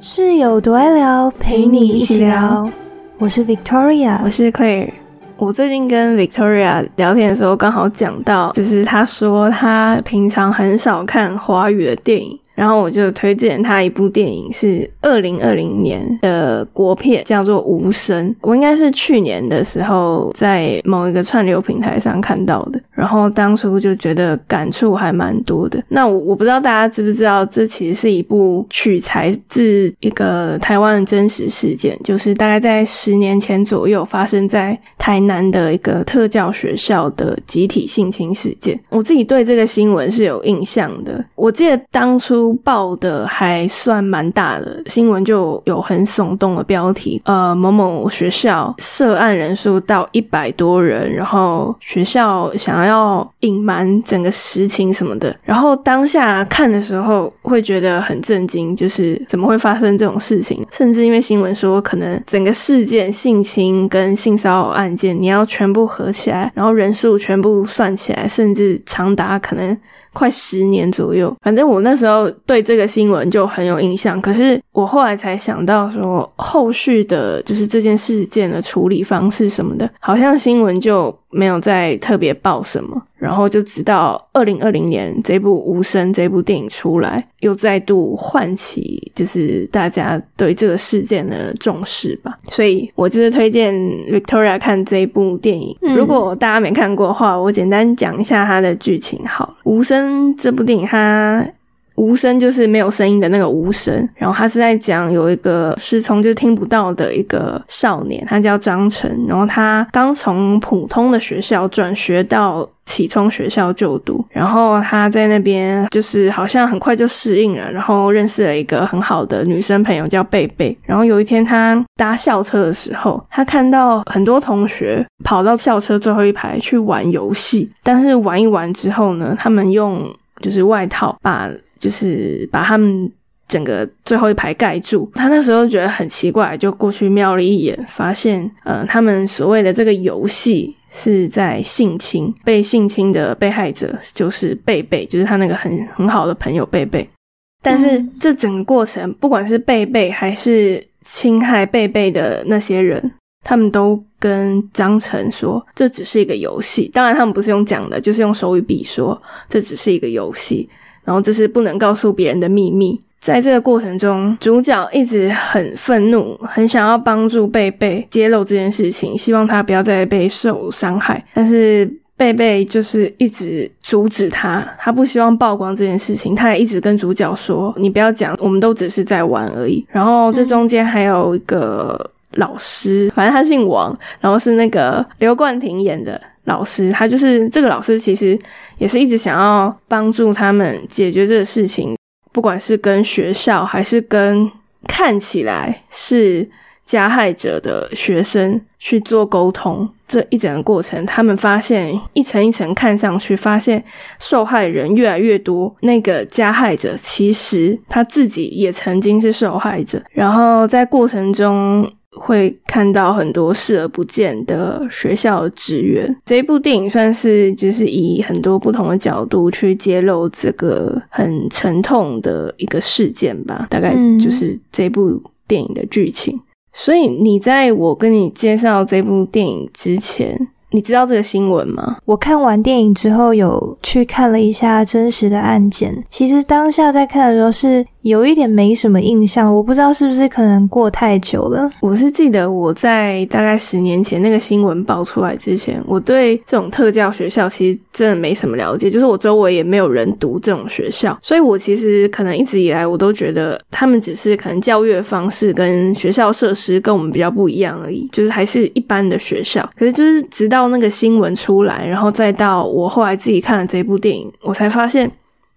室友多爱聊，陪你一起聊。我是 Victoria，我是 Claire。我最近跟 Victoria 聊天的时候，刚好讲到，就是她说她平常很少看华语的电影。然后我就推荐她一部电影，是二零二零年的国片，叫做《无声》。我应该是去年的时候在某一个串流平台上看到的，然后当初就觉得感触还蛮多的。那我我不知道大家知不知道，这其实是一部取材自一个台湾的真实事件，就是大概在十年前左右发生在台南的一个特教学校的集体性侵事件。我自己对这个新闻是有印象的，我记得当初。报的还算蛮大的新闻，就有很耸动的标题，呃，某某学校涉案人数到一百多人，然后学校想要要隐瞒整个实情什么的。然后当下看的时候会觉得很震惊，就是怎么会发生这种事情？甚至因为新闻说，可能整个事件性侵跟性骚扰案件，你要全部合起来，然后人数全部算起来，甚至长达可能。快十年左右，反正我那时候对这个新闻就很有印象。可是我后来才想到说，后续的就是这件事件的处理方式什么的，好像新闻就。没有再特别报什么，然后就直到二零二零年这部《无声》这部电影出来，又再度唤起就是大家对这个事件的重视吧。所以我就是推荐 Victoria 看这部电影。如果大家没看过的话，我简单讲一下它的剧情。好，《无声》这部电影它。无声就是没有声音的那个无声，然后他是在讲有一个失聪就听不到的一个少年，他叫张晨，然后他刚从普通的学校转学到启聪学校就读，然后他在那边就是好像很快就适应了，然后认识了一个很好的女生朋友叫贝贝，然后有一天他搭校车的时候，他看到很多同学跑到校车最后一排去玩游戏，但是玩一玩之后呢，他们用就是外套把。就是把他们整个最后一排盖住，他那时候觉得很奇怪，就过去瞄了一眼，发现，呃，他们所谓的这个游戏是在性侵，被性侵的被害者就是贝贝，就是他那个很很好的朋友贝贝。但是这整个过程，不管是贝贝还是侵害贝贝的那些人，他们都跟张晨说这只是一个游戏。当然，他们不是用讲的，就是用手语笔说这只是一个游戏。然后这是不能告诉别人的秘密。在这个过程中，主角一直很愤怒，很想要帮助贝贝揭露这件事情，希望他不要再被受伤害。但是贝贝就是一直阻止他，他不希望曝光这件事情。他也一直跟主角说：“你不要讲，我们都只是在玩而已。”然后这中间还有一个老师，反正他姓王，然后是那个刘冠廷演的。老师，他就是这个老师，其实也是一直想要帮助他们解决这个事情，不管是跟学校，还是跟看起来是加害者的学生去做沟通。这一整个过程，他们发现一层一层看上去，发现受害人越来越多，那个加害者其实他自己也曾经是受害者，然后在过程中。会看到很多视而不见的学校职员。这一部电影算是就是以很多不同的角度去揭露这个很沉痛的一个事件吧。大概就是这部电影的剧情。所以你在我跟你介绍这部电影之前。你知道这个新闻吗？我看完电影之后，有去看了一下真实的案件。其实当下在看的时候是有一点没什么印象，我不知道是不是可能过太久了。我是记得我在大概十年前那个新闻爆出来之前，我对这种特教学校其实真的没什么了解，就是我周围也没有人读这种学校，所以我其实可能一直以来我都觉得他们只是可能教育的方式跟学校设施跟我们比较不一样而已，就是还是一般的学校。可是就是直到。到那个新闻出来，然后再到我后来自己看了这部电影，我才发现，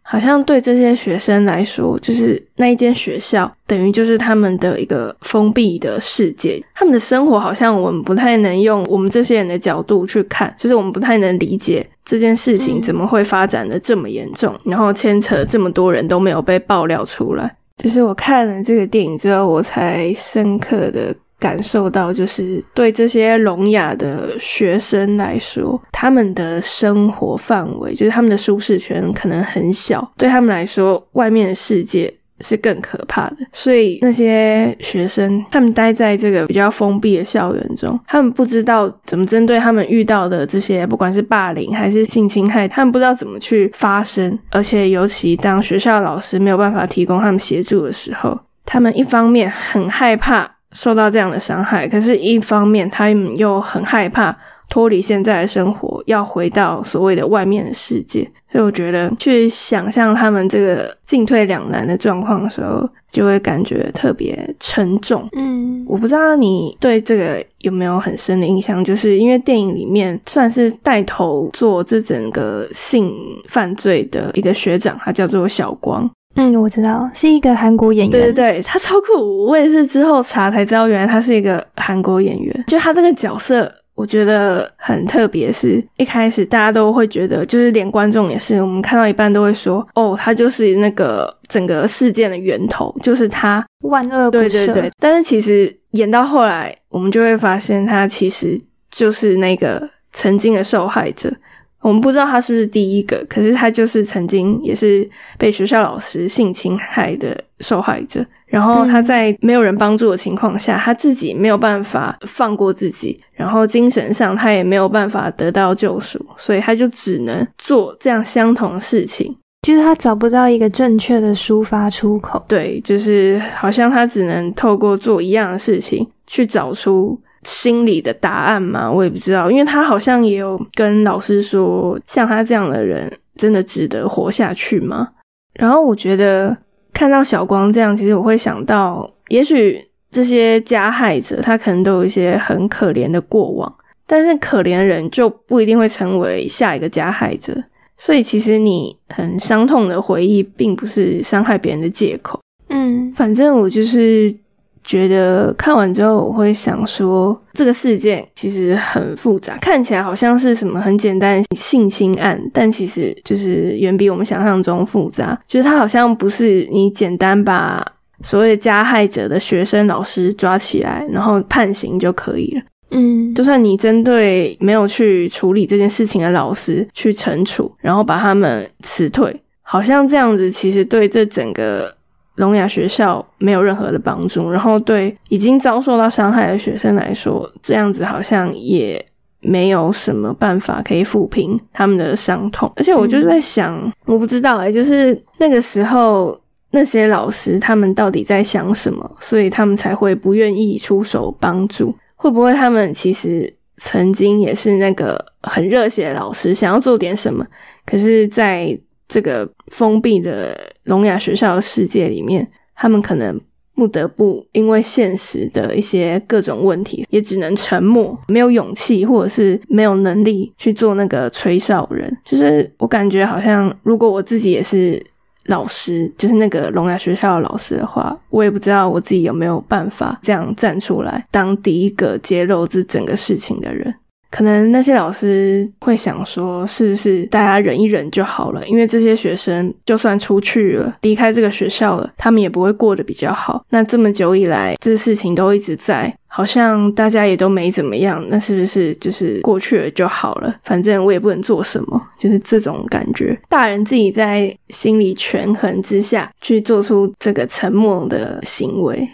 好像对这些学生来说，就是那一间学校等于就是他们的一个封闭的世界，他们的生活好像我们不太能用我们这些人的角度去看，就是我们不太能理解这件事情怎么会发展的这么严重，然后牵扯这么多人都没有被爆料出来。就是我看了这个电影之后，我才深刻的。感受到，就是对这些聋哑的学生来说，他们的生活范围，就是他们的舒适圈可能很小，对他们来说，外面的世界。是更可怕的，所以那些学生他们待在这个比较封闭的校园中，他们不知道怎么针对他们遇到的这些，不管是霸凌还是性侵害，他们不知道怎么去发声，而且尤其当学校老师没有办法提供他们协助的时候，他们一方面很害怕受到这样的伤害，可是一方面他们又很害怕。脱离现在的生活，要回到所谓的外面的世界，所以我觉得去想象他们这个进退两难的状况的时候，就会感觉特别沉重。嗯，我不知道你对这个有没有很深的印象，就是因为电影里面算是带头做这整个性犯罪的一个学长，他叫做小光。嗯，我知道是一个韩国演员。对对对，他超酷！我也是之后查才知道，原来他是一个韩国演员。就他这个角色。我觉得很特别，是一开始大家都会觉得，就是连观众也是，我们看到一半都会说，哦，他就是那个整个事件的源头，就是他万恶不赦。对对对，但是其实演到后来，我们就会发现，他其实就是那个曾经的受害者。我们不知道他是不是第一个，可是他就是曾经也是被学校老师性侵害的受害者。然后他在没有人帮助的情况下，他自己没有办法放过自己，然后精神上他也没有办法得到救赎，所以他就只能做这样相同的事情，就是他找不到一个正确的抒发出口。对，就是好像他只能透过做一样的事情去找出。心里的答案吗？我也不知道，因为他好像也有跟老师说，像他这样的人真的值得活下去吗？然后我觉得看到小光这样，其实我会想到，也许这些加害者他可能都有一些很可怜的过往，但是可怜人就不一定会成为下一个加害者，所以其实你很伤痛的回忆，并不是伤害别人的借口。嗯，反正我就是。觉得看完之后，我会想说，这个事件其实很复杂，看起来好像是什么很简单性侵案，但其实就是远比我们想象中复杂。就是它好像不是你简单把所谓加害者的学生、老师抓起来，然后判刑就可以了。嗯，就算你针对没有去处理这件事情的老师去惩处，然后把他们辞退，好像这样子其实对这整个。聋哑学校没有任何的帮助，然后对已经遭受到伤害的学生来说，这样子好像也没有什么办法可以抚平他们的伤痛。而且我就在想，我不知道哎，就是那个时候那些老师他们到底在想什么，所以他们才会不愿意出手帮助？会不会他们其实曾经也是那个很热血的老师，想要做点什么，可是，在这个封闭的聋哑学校的世界里面，他们可能不得不因为现实的一些各种问题，也只能沉默，没有勇气，或者是没有能力去做那个吹哨人。就是我感觉好像，如果我自己也是老师，就是那个聋哑学校的老师的话，我也不知道我自己有没有办法这样站出来，当第一个揭露这整个事情的人。可能那些老师会想说，是不是大家忍一忍就好了？因为这些学生就算出去了，离开这个学校了，他们也不会过得比较好。那这么久以来，这事情都一直在，好像大家也都没怎么样。那是不是就是过去了就好了？反正我也不能做什么，就是这种感觉。大人自己在心理权衡之下去做出这个沉默的行为。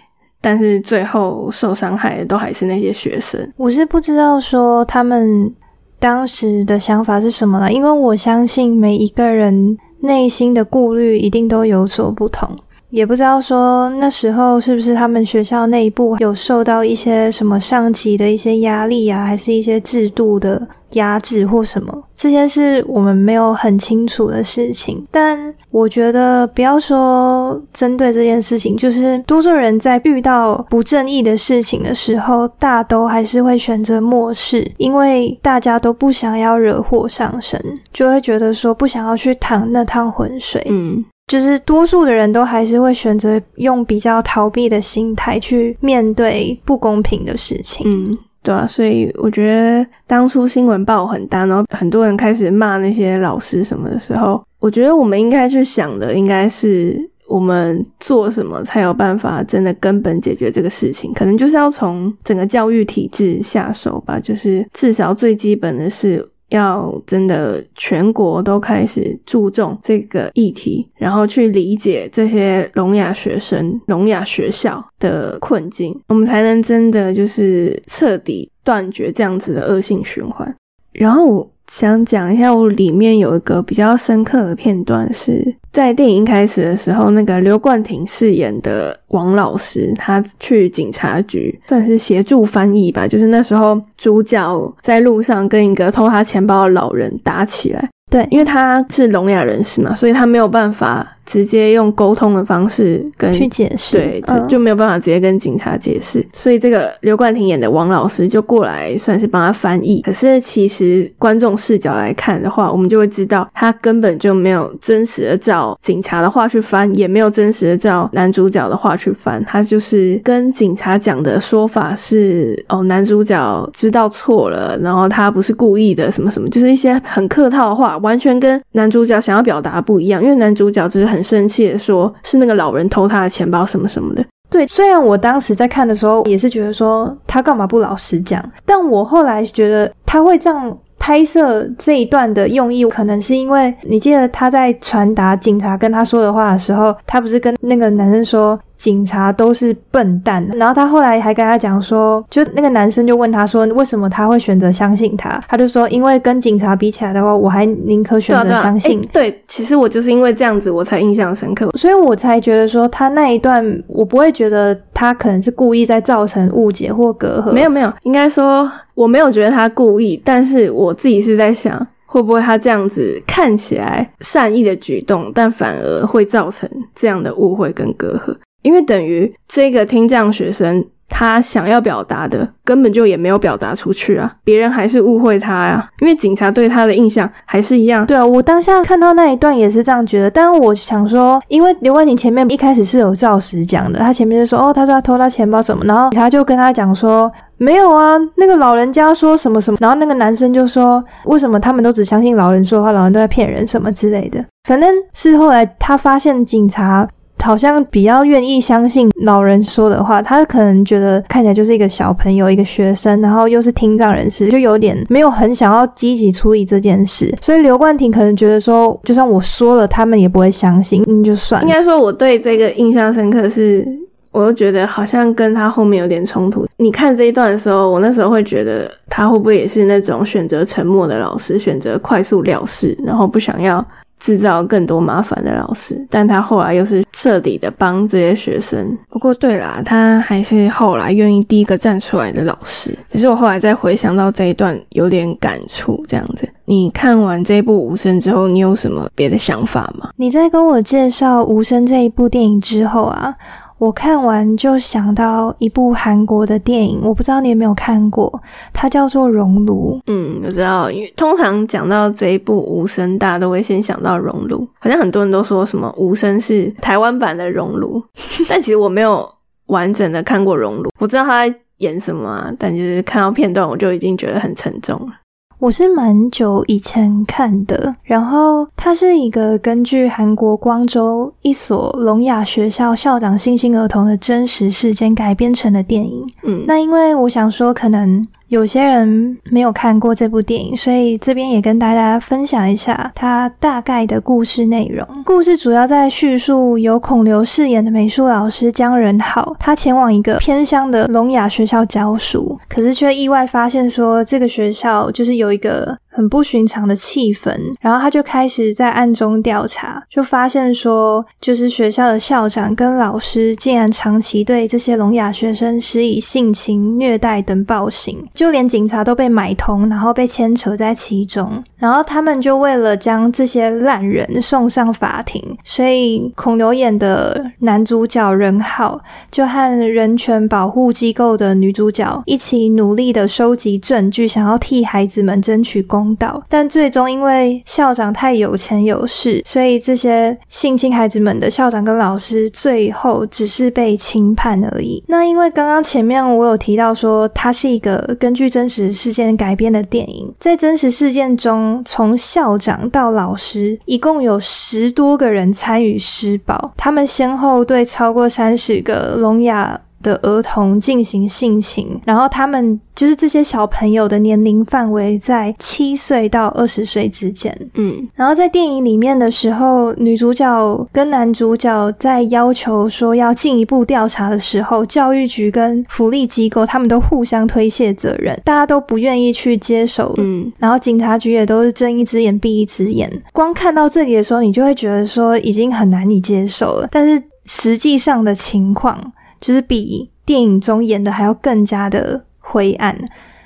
但是最后受伤害的都还是那些学生。我是不知道说他们当时的想法是什么了，因为我相信每一个人内心的顾虑一定都有所不同。也不知道说那时候是不是他们学校内部有受到一些什么上级的一些压力啊，还是一些制度的压制或什么？这些是我们没有很清楚的事情。但我觉得不要说针对这件事情，就是多数人在遇到不正义的事情的时候，大都还是会选择漠视，因为大家都不想要惹祸上身，就会觉得说不想要去趟那趟浑水。嗯。就是多数的人都还是会选择用比较逃避的心态去面对不公平的事情。嗯，对啊，所以我觉得当初新闻报很大，然后很多人开始骂那些老师什么的时候，我觉得我们应该去想的应该是我们做什么才有办法真的根本解决这个事情？可能就是要从整个教育体制下手吧。就是至少最基本的是要真的全国都开始注重这个议题，然后去理解这些聋哑学生、聋哑学校的困境，我们才能真的就是彻底断绝这样子的恶性循环。然后我。想讲一下，我里面有一个比较深刻的片段，是在电影开始的时候，那个刘冠廷饰演的王老师，他去警察局算是协助翻译吧，就是那时候主角在路上跟一个偷他钱包的老人打起来。对，因为他是聋哑人士嘛，所以他没有办法直接用沟通的方式跟去解释，对，就就没有办法直接跟警察解释。所以这个刘冠廷演的王老师就过来算是帮他翻译。可是其实观众视角来看的话，我们就会知道他根本就没有真实的照警察的话去翻，也没有真实的照男主角的话去翻。他就是跟警察讲的说法是：哦，男主角知道错了，然后他不是故意的，什么什么，就是一些很客套的话。完全跟男主角想要表达不一样，因为男主角只是很生气的说，是那个老人偷他的钱包什么什么的。对，虽然我当时在看的时候也是觉得说他干嘛不老实讲，但我后来觉得他会这样拍摄这一段的用意，可能是因为你记得他在传达警察跟他说的话的时候，他不是跟那个男生说。警察都是笨蛋，然后他后来还跟他讲说，就那个男生就问他说，为什么他会选择相信他？他就说，因为跟警察比起来的话，我还宁可选择相信。对，其实我就是因为这样子，我才印象深刻，所以我才觉得说他那一段，我不会觉得他可能是故意在造成误解或隔阂。没有没有，应该说我没有觉得他故意，但是我自己是在想，会不会他这样子看起来善意的举动，但反而会造成这样的误会跟隔阂。因为等于这个听障学生，他想要表达的根本就也没有表达出去啊，别人还是误会他呀。因为警察对他的印象还是一样。对啊，我当下看到那一段也是这样觉得。但我想说，因为刘冠廷前面一开始是有照实讲的，他前面就说哦，他说他偷他钱包什么，然后他就跟他讲说没有啊，那个老人家说什么什么，然后那个男生就说为什么他们都只相信老人说的话，老人都在骗人什么之类的。反正是后来他发现警察。好像比较愿意相信老人说的话，他可能觉得看起来就是一个小朋友，一个学生，然后又是听障人士，就有点没有很想要积极处理这件事。所以刘冠廷可能觉得说，就算我说了，他们也不会相信，嗯，就算。应该说，我对这个印象深刻是，我又觉得好像跟他后面有点冲突。你看这一段的时候，我那时候会觉得他会不会也是那种选择沉默的老师，选择快速了事，然后不想要。制造更多麻烦的老师，但他后来又是彻底的帮这些学生。不过对啦，他还是后来愿意第一个站出来的老师。只是我后来再回想到这一段，有点感触。这样子，你看完这部《无声》之后，你有什么别的想法吗？你在跟我介绍《无声》这一部电影之后啊。我看完就想到一部韩国的电影，我不知道你有没有看过，它叫做《熔炉》。嗯，我知道，因为通常讲到这一部《无声》，大家都会先想到《熔炉》，好像很多人都说什么《无声》是台湾版的《熔炉》，但其实我没有完整的看过《熔炉》，我知道他在演什么，啊但就是看到片段，我就已经觉得很沉重了。我是蛮久以前看的，然后它是一个根据韩国光州一所聋哑学校校长性侵儿童的真实事件改编成的电影。嗯，那因为我想说，可能。有些人没有看过这部电影，所以这边也跟大家分享一下它大概的故事内容。故事主要在叙述由孔刘饰演的美术老师姜仁浩，他前往一个偏乡的聋哑学校教书，可是却意外发现说这个学校就是有一个。很不寻常的气氛，然后他就开始在暗中调查，就发现说，就是学校的校长跟老师竟然长期对这些聋哑学生施以性侵、虐待等暴行，就连警察都被买通，然后被牵扯在其中。然后他们就为了将这些烂人送上法庭，所以孔刘演的男主角任浩就和人权保护机构的女主角一起努力的收集证据，想要替孩子们争取公。道，但最终因为校长太有钱有势，所以这些性侵孩子们的校长跟老师最后只是被轻判而已。那因为刚刚前面我有提到说，它是一个根据真实事件改编的电影，在真实事件中，从校长到老师一共有十多个人参与施暴，他们先后对超过三十个聋哑。的儿童进行性侵，然后他们就是这些小朋友的年龄范围在七岁到二十岁之间。嗯，然后在电影里面的时候，女主角跟男主角在要求说要进一步调查的时候，教育局跟福利机构他们都互相推卸责任，大家都不愿意去接手。嗯，然后警察局也都是睁一只眼闭一只眼。光看到这里的时候，你就会觉得说已经很难以接受了，但是实际上的情况。就是比电影中演的还要更加的灰暗。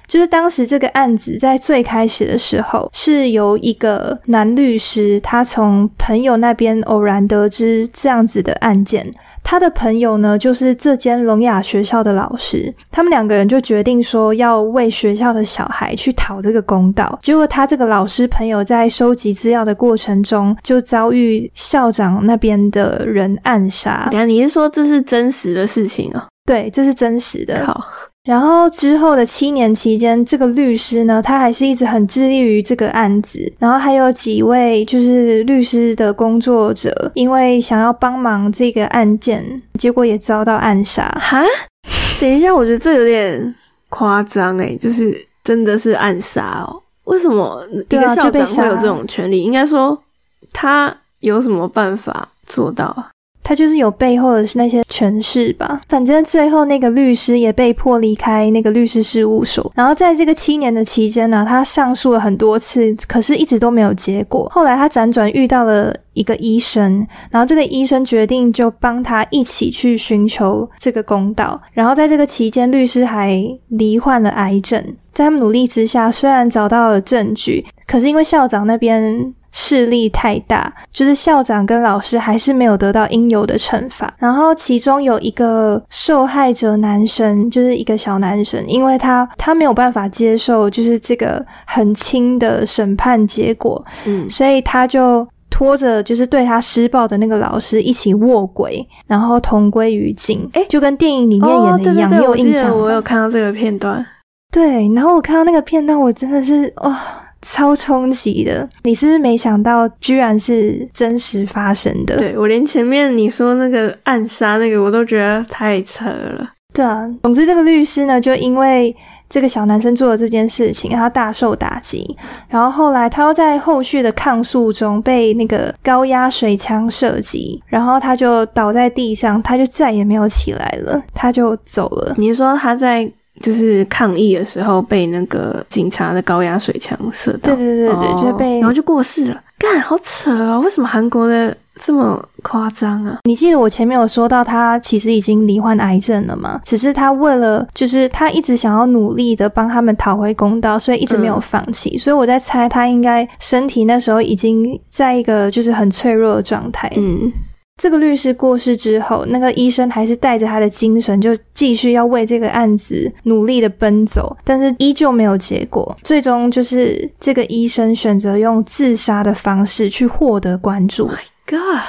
就是当时这个案子在最开始的时候，是由一个男律师，他从朋友那边偶然得知这样子的案件。他的朋友呢，就是这间聋哑学校的老师。他们两个人就决定说要为学校的小孩去讨这个公道。结果他这个老师朋友在收集资料的过程中，就遭遇校长那边的人暗杀。等下你是说这是真实的事情啊？对，这是真实的。好。然后之后的七年期间，这个律师呢，他还是一直很致力于这个案子。然后还有几位就是律师的工作者，因为想要帮忙这个案件，结果也遭到暗杀。哈，等一下，我觉得这有点夸张诶，就是真的是暗杀哦？为什么一个校长会有这种权利？应该说他有什么办法做到？他就是有背后的那些权势吧，反正最后那个律师也被迫离开那个律师事务所。然后在这个七年的期间呢，他上诉了很多次，可是一直都没有结果。后来他辗转遇到了一个医生，然后这个医生决定就帮他一起去寻求这个公道。然后在这个期间，律师还罹患了癌症。在他们努力之下，虽然找到了证据，可是因为校长那边。势力太大，就是校长跟老师还是没有得到应有的惩罚。然后其中有一个受害者男生，就是一个小男生，因为他他没有办法接受就是这个很轻的审判结果，嗯，所以他就拖着就是对他施暴的那个老师一起卧轨，然后同归于尽。哎，就跟电影里面演的一样，你有印象？我有看到这个片段。对，然后我看到那个片段，我真的是哇。超冲击的！你是不是没想到，居然是真实发生的？对我连前面你说那个暗杀那个，我都觉得太扯了。对啊，总之这个律师呢，就因为这个小男生做了这件事情，他大受打击。然后后来他又在后续的抗诉中被那个高压水枪射击，然后他就倒在地上，他就再也没有起来了，他就走了。你说他在？就是抗议的时候被那个警察的高压水枪射到，对对对对，就被然后就过世了。干，好扯啊！为什么韩国的这么夸张啊？你记得我前面有说到他其实已经罹患癌症了吗？只是他为了就是他一直想要努力的帮他们讨回公道，所以一直没有放弃。所以我在猜他应该身体那时候已经在一个就是很脆弱的状态。嗯。这个律师过世之后，那个医生还是带着他的精神，就继续要为这个案子努力的奔走，但是依旧没有结果。最终就是这个医生选择用自杀的方式去获得关注。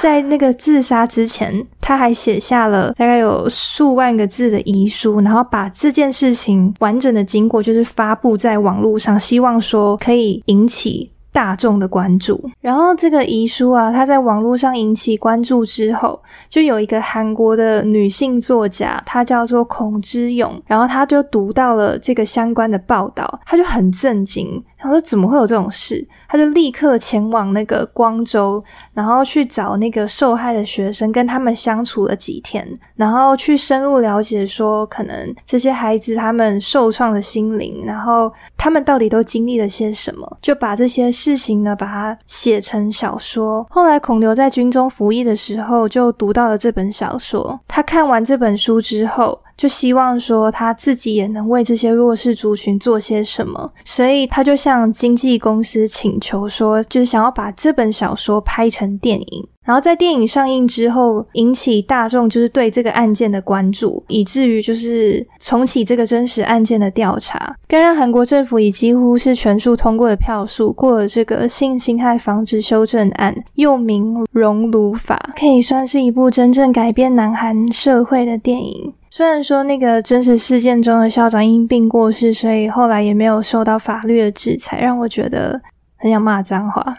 在那个自杀之前，他还写下了大概有数万个字的遗书，然后把这件事情完整的经过就是发布在网络上，希望说可以引起。大众的关注，然后这个遗书啊，它在网络上引起关注之后，就有一个韩国的女性作家，她叫做孔之勇，然后她就读到了这个相关的报道，她就很震惊。他说：“怎么会有这种事？”他就立刻前往那个光州，然后去找那个受害的学生，跟他们相处了几天，然后去深入了解，说可能这些孩子他们受创的心灵，然后他们到底都经历了些什么，就把这些事情呢，把它写成小说。后来孔刘在军中服役的时候，就读到了这本小说。他看完这本书之后。就希望说他自己也能为这些弱势族群做些什么，所以他就向经纪公司请求说，就是想要把这本小说拍成电影。然后在电影上映之后，引起大众就是对这个案件的关注，以至于就是重启这个真实案件的调查，更让韩国政府以几乎是全数通过的票数过了这个性侵害防治修正案，又名《熔炉法》，可以算是一部真正改变南韩社会的电影。虽然说那个真实事件中的校长因病过世，所以后来也没有受到法律的制裁，让我觉得很想骂脏话。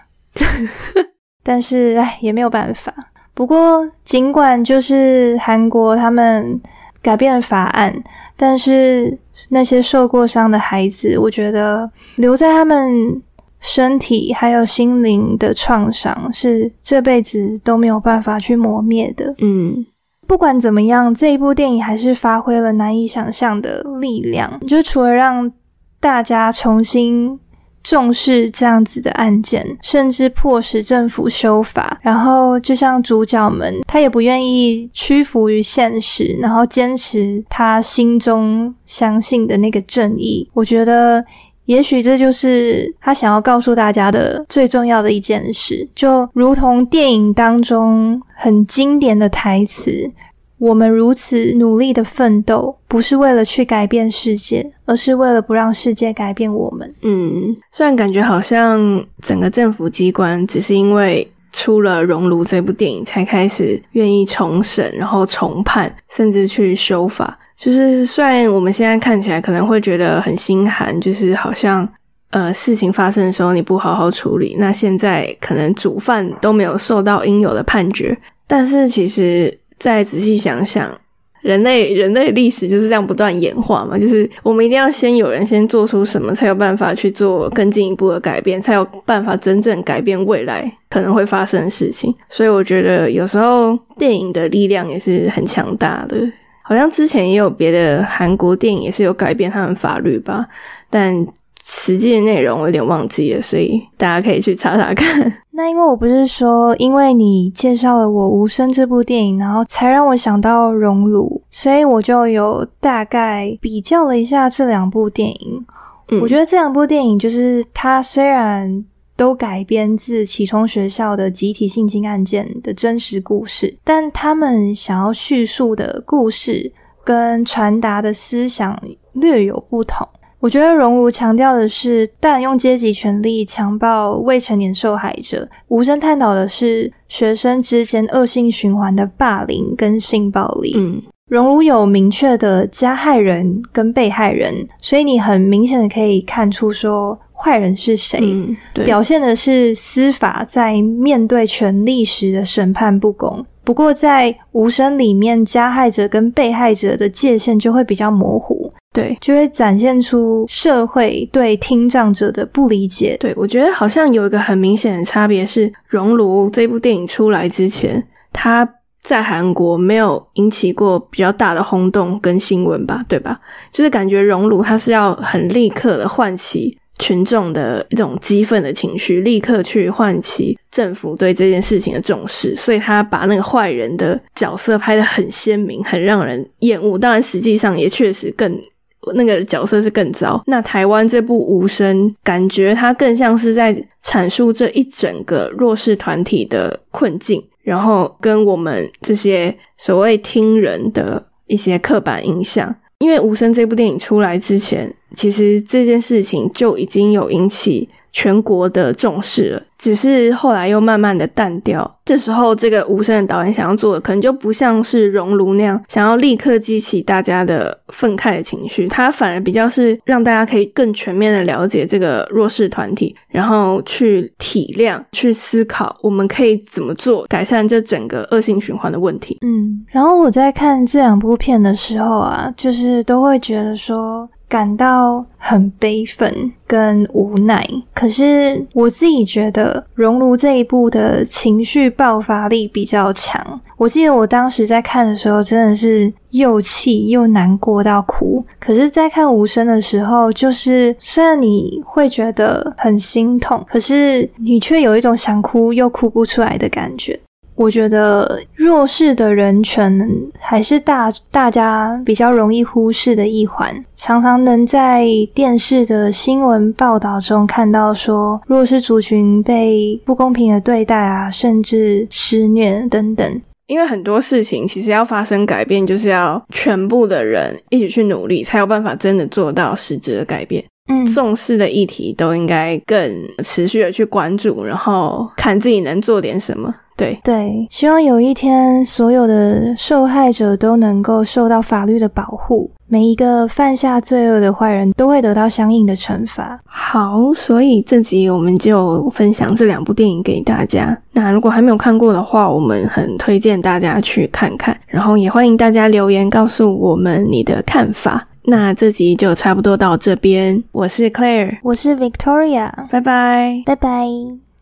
但是唉，也没有办法。不过，尽管就是韩国他们改变了法案，但是那些受过伤的孩子，我觉得留在他们身体还有心灵的创伤，是这辈子都没有办法去磨灭的。嗯，不管怎么样，这一部电影还是发挥了难以想象的力量，就除了让大家重新。重视这样子的案件，甚至迫使政府修法。然后，就像主角们，他也不愿意屈服于现实，然后坚持他心中相信的那个正义。我觉得，也许这就是他想要告诉大家的最重要的一件事，就如同电影当中很经典的台词。我们如此努力的奋斗，不是为了去改变世界，而是为了不让世界改变我们。嗯，虽然感觉好像整个政府机关只是因为出了《熔炉》这部电影，才开始愿意重审，然后重判，甚至去修法。就是虽然我们现在看起来可能会觉得很心寒，就是好像呃事情发生的时候你不好好处理，那现在可能主犯都没有受到应有的判决，但是其实。再仔细想想，人类人类历史就是这样不断演化嘛，就是我们一定要先有人先做出什么，才有办法去做更进一步的改变，才有办法真正改变未来可能会发生的事情。所以我觉得有时候电影的力量也是很强大的，好像之前也有别的韩国电影也是有改变他们法律吧，但。实际的内容我有点忘记了，所以大家可以去查查看。那因为我不是说，因为你介绍了我《无声》这部电影，然后才让我想到《熔炉》，所以我就有大概比较了一下这两部电影。我觉得这两部电影就是它虽然都改编自启聪学校的集体性侵案件的真实故事，但他们想要叙述的故事跟传达的思想略有不同。我觉得荣如强调的是，但用阶级权力强暴未成年受害者；无声探讨的是学生之间恶性循环的霸凌跟性暴力。嗯，荣如有明确的加害人跟被害人，所以你很明显的可以看出说坏人是谁。表现的是司法在面对权力时的审判不公。不过在无声里面，加害者跟被害者的界限就会比较模糊。对，就会展现出社会对听障者的不理解。对我觉得好像有一个很明显的差别是，《熔炉》这部电影出来之前，它在韩国没有引起过比较大的轰动跟新闻吧？对吧？就是感觉《熔炉》它是要很立刻的唤起群众的一种激愤的情绪，立刻去唤起政府对这件事情的重视，所以他把那个坏人的角色拍得很鲜明，很让人厌恶。当然，实际上也确实更。那个角色是更糟。那台湾这部《无声》，感觉它更像是在阐述这一整个弱势团体的困境，然后跟我们这些所谓听人的一些刻板印象。因为《无声》这部电影出来之前，其实这件事情就已经有引起。全国的重视了，只是后来又慢慢的淡掉。这时候，这个无声的导演想要做的，可能就不像是熔炉那样，想要立刻激起大家的愤慨的情绪。他反而比较是让大家可以更全面的了解这个弱势团体，然后去体谅、去思考，我们可以怎么做改善这整个恶性循环的问题。嗯，然后我在看这两部片的时候啊，就是都会觉得说。感到很悲愤跟无奈，可是我自己觉得《熔炉》这一部的情绪爆发力比较强。我记得我当时在看的时候，真的是又气又难过到哭。可是，在看《无声》的时候，就是虽然你会觉得很心痛，可是你却有一种想哭又哭不出来的感觉。我觉得弱势的人权还是大大家比较容易忽视的一环，常常能在电视的新闻报道中看到说弱势族群被不公平的对待啊，甚至施虐等等。因为很多事情其实要发生改变，就是要全部的人一起去努力，才有办法真的做到实质的改变。嗯，重视的议题都应该更持续的去关注，然后看自己能做点什么。对对，希望有一天所有的受害者都能够受到法律的保护，每一个犯下罪恶的坏人都会得到相应的惩罚。好，所以这集我们就分享这两部电影给大家。那如果还没有看过的话，我们很推荐大家去看看，然后也欢迎大家留言告诉我们你的看法。那这集就差不多到这边，我是 Claire，我是 Victoria，拜拜，拜拜。